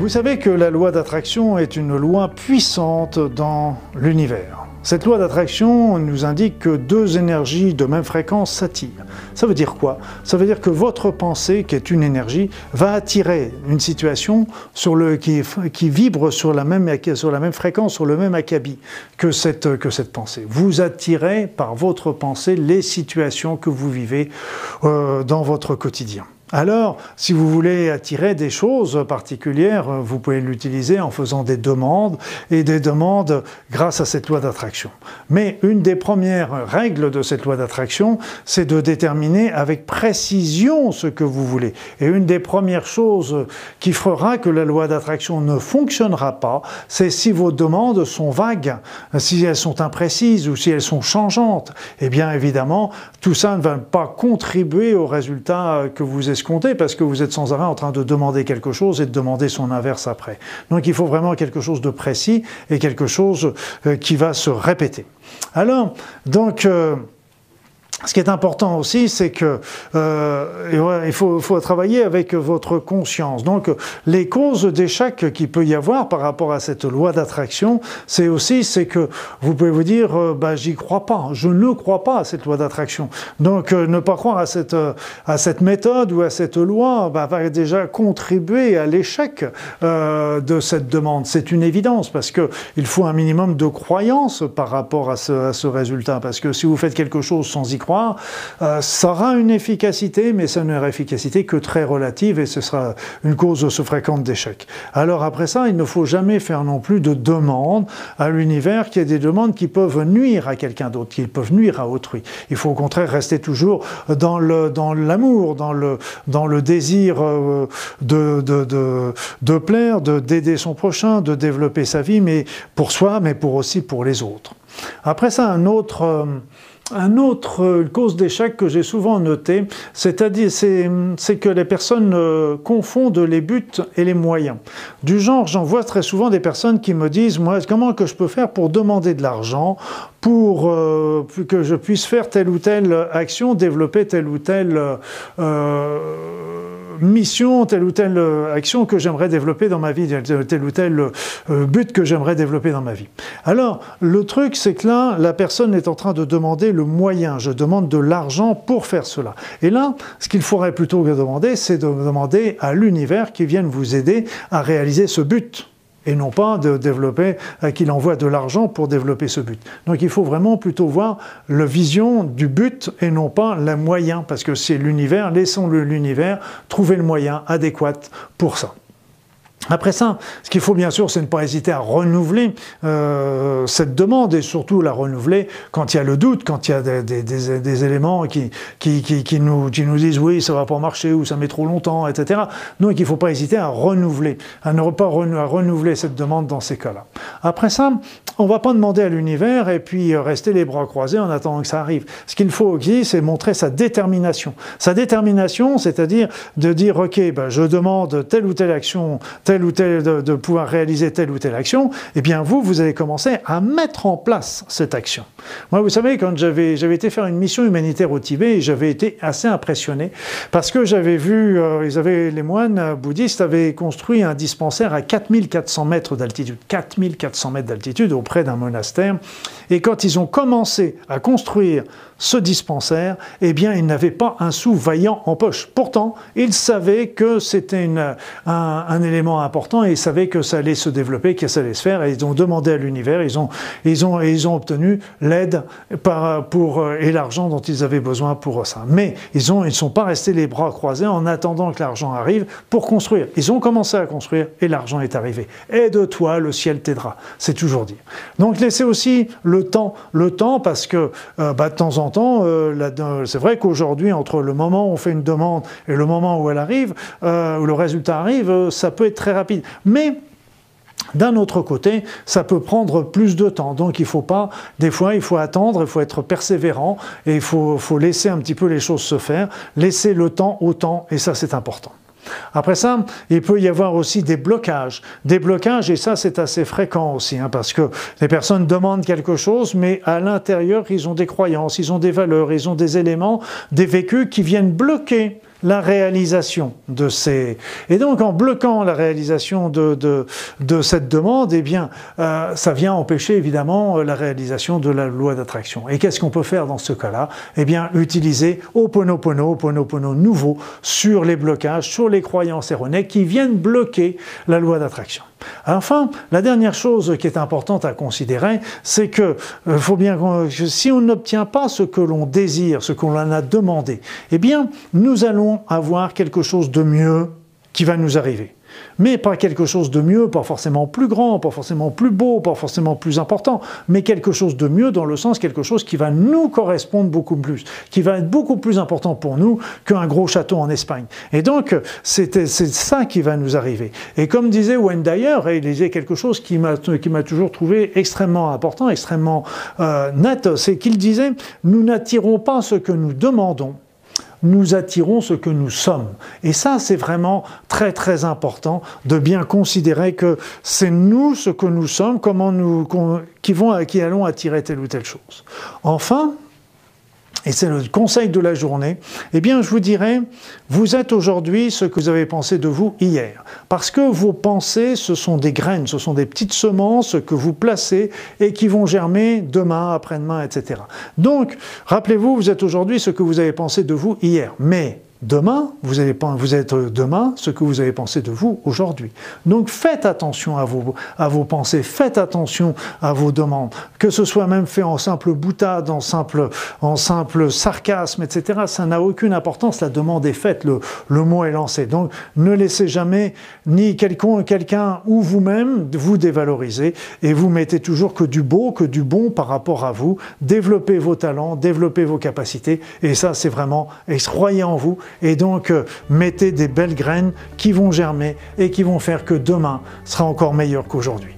Vous savez que la loi d'attraction est une loi puissante dans l'univers. Cette loi d'attraction nous indique que deux énergies de même fréquence s'attirent. Ça veut dire quoi? Ça veut dire que votre pensée, qui est une énergie, va attirer une situation sur le, qui, vibre sur la, même, sur la même fréquence, sur le même acabit que cette, que cette pensée. Vous attirez par votre pensée les situations que vous vivez euh, dans votre quotidien. Alors, si vous voulez attirer des choses particulières, vous pouvez l'utiliser en faisant des demandes et des demandes grâce à cette loi d'attraction. Mais une des premières règles de cette loi d'attraction, c'est de déterminer avec précision ce que vous voulez. Et une des premières choses qui fera que la loi d'attraction ne fonctionnera pas, c'est si vos demandes sont vagues, si elles sont imprécises ou si elles sont changeantes. Eh bien, évidemment, tout ça ne va pas contribuer au résultat que vous parce que vous êtes sans arrêt en train de demander quelque chose et de demander son inverse après. Donc il faut vraiment quelque chose de précis et quelque chose euh, qui va se répéter. Alors, donc... Euh, ce qui est important aussi, c'est que euh, il faut, travailler avec votre conscience. Donc, les causes d'échec qu'il peut y avoir par rapport à cette loi d'attraction, c'est aussi c'est que vous pouvez vous dire, euh, bah, j'y crois pas, je ne crois pas à cette loi d'attraction. Donc, euh, ne pas croire à cette euh, à cette méthode ou à cette loi bah, va déjà contribuer à l'échec de cette demande. C'est une évidence parce que il faut un minimum de croyance par rapport à ce, à ce résultat. Parce que si vous faites quelque chose sans y croire euh, ça aura une efficacité, mais ça n'aura efficacité que très relative et ce sera une cause aussi fréquente d'échec. Alors après ça, il ne faut jamais faire non plus de demandes à l'univers qui est des demandes qui peuvent nuire à quelqu'un d'autre, qui peuvent nuire à autrui. Il faut au contraire rester toujours dans l'amour, dans le désir euh, de plaire, de d'aider son prochain, de développer sa vie, mais pour soi, mais pour aussi pour les autres. Après ça, un autre euh, un autre euh, cause d'échec que j'ai souvent noté, c'est-à-dire c'est que les personnes euh, confondent les buts et les moyens. Du genre, j'en vois très souvent des personnes qui me disent moi comment que je peux faire pour demander de l'argent pour euh, que je puisse faire telle ou telle action, développer telle ou telle euh, mission, telle ou telle action que j'aimerais développer dans ma vie, tel ou tel euh, but que j'aimerais développer dans ma vie. Alors, le truc, c'est que là, la personne est en train de demander le moyen. Je demande de l'argent pour faire cela. Et là, ce qu'il faudrait plutôt que demander, c'est de demander à l'univers qui vienne vous aider à réaliser ce but et non pas de développer, euh, qu'il envoie de l'argent pour développer ce but. Donc il faut vraiment plutôt voir la vision du but et non pas le moyen, parce que c'est l'univers, laissons-le l'univers trouver le moyen adéquat pour ça. Après ça, ce qu'il faut bien sûr, c'est ne pas hésiter à renouveler euh, cette demande et surtout la renouveler quand il y a le doute, quand il y a des, des, des, des éléments qui, qui, qui, nous, qui nous disent oui, ça va pas marcher ou ça met trop longtemps, etc. Donc il ne faut pas hésiter à renouveler, à ne pas renouveler cette demande dans ces cas-là. Après ça, on ne va pas demander à l'univers et puis rester les bras croisés en attendant que ça arrive. Ce qu'il faut aussi, c'est montrer sa détermination. Sa détermination, c'est-à-dire de dire ok, ben, je demande telle ou telle action, telle ou telle, de, pouvoir réaliser telle ou telle action, eh bien vous, vous allez commencer à mettre en place cette action. Moi, vous savez, quand j'avais été faire une mission humanitaire au Tibet, j'avais été assez impressionné parce que j'avais vu, euh, ils avaient, les moines bouddhistes avaient construit un dispensaire à 4400 mètres d'altitude, 4400 mètres d'altitude auprès d'un monastère. Et quand ils ont commencé à construire ce dispensaire, eh bien, ils n'avaient pas un sou vaillant en poche. Pourtant, ils savaient que c'était un, élément important et ils savaient que ça allait se développer, que ça allait se faire. Et ils ont demandé à l'univers, ils ont, ils ont, ils ont obtenu l'aide euh, et l'argent dont ils avaient besoin pour ça. Mais ils ne ils sont pas restés les bras croisés en attendant que l'argent arrive pour construire. Ils ont commencé à construire et l'argent est arrivé. Aide-toi, le ciel t'aidera. C'est toujours dit. Donc laissez aussi le temps, le temps parce que euh, bah, de temps en temps, euh, c'est vrai qu'aujourd'hui, entre le moment où on fait une demande et le moment où elle arrive, où le résultat arrive, ça peut être très rapide. Mais d'un autre côté, ça peut prendre plus de temps. Donc il faut pas, des fois, il faut attendre, il faut être persévérant et il faut, faut laisser un petit peu les choses se faire, laisser le temps au temps et ça c'est important. Après ça, il peut y avoir aussi des blocages. Des blocages, et ça c'est assez fréquent aussi, hein, parce que les personnes demandent quelque chose, mais à l'intérieur, ils ont des croyances, ils ont des valeurs, ils ont des éléments, des vécus qui viennent bloquer la réalisation de ces... Et donc en bloquant la réalisation de, de, de cette demande, eh bien, euh, ça vient empêcher évidemment la réalisation de la loi d'attraction. Et qu'est-ce qu'on peut faire dans ce cas-là? Eh bien, utiliser Oponopono, Oponopono nouveau sur les blocages, sur les croyances erronées qui viennent bloquer la loi d'attraction. Enfin, la dernière chose qui est importante à considérer, c'est que euh, faut bien si on n'obtient pas ce que l'on désire, ce qu'on en a demandé, eh bien, nous allons avoir quelque chose de mieux qui va nous arriver mais pas quelque chose de mieux, pas forcément plus grand, pas forcément plus beau, pas forcément plus important, mais quelque chose de mieux dans le sens quelque chose qui va nous correspondre beaucoup plus, qui va être beaucoup plus important pour nous qu'un gros château en Espagne. Et donc, c'est ça qui va nous arriver. Et comme disait Wayne Dyer, et il disait quelque chose qui m'a toujours trouvé extrêmement important, extrêmement euh, net, c'est qu'il disait, nous n'attirons pas ce que nous demandons, nous attirons ce que nous sommes. Et ça, c'est vraiment très très important de bien considérer que c'est nous ce que nous sommes, comment nous, qui, vont, qui allons attirer telle ou telle chose. Enfin, et c'est le conseil de la journée, eh bien, je vous dirais, vous êtes aujourd'hui ce que vous avez pensé de vous hier. Parce que vos pensées, ce sont des graines, ce sont des petites semences que vous placez et qui vont germer demain, après-demain, etc. Donc, rappelez-vous, vous êtes aujourd'hui ce que vous avez pensé de vous hier. Mais Demain, vous, vous êtes demain ce que vous avez pensé de vous aujourd'hui. Donc faites attention à vos, à vos pensées, faites attention à vos demandes. Que ce soit même fait en simple boutade, en simple, en simple sarcasme, etc., ça n'a aucune importance. La demande est faite, le, le mot est lancé. Donc ne laissez jamais ni quelqu'un ou vous-même vous dévaloriser et vous mettez toujours que du beau, que du bon par rapport à vous. Développez vos talents, développez vos capacités et ça c'est vraiment, croyez en vous et donc euh, mettez des belles graines qui vont germer et qui vont faire que demain sera encore meilleur qu'aujourd'hui.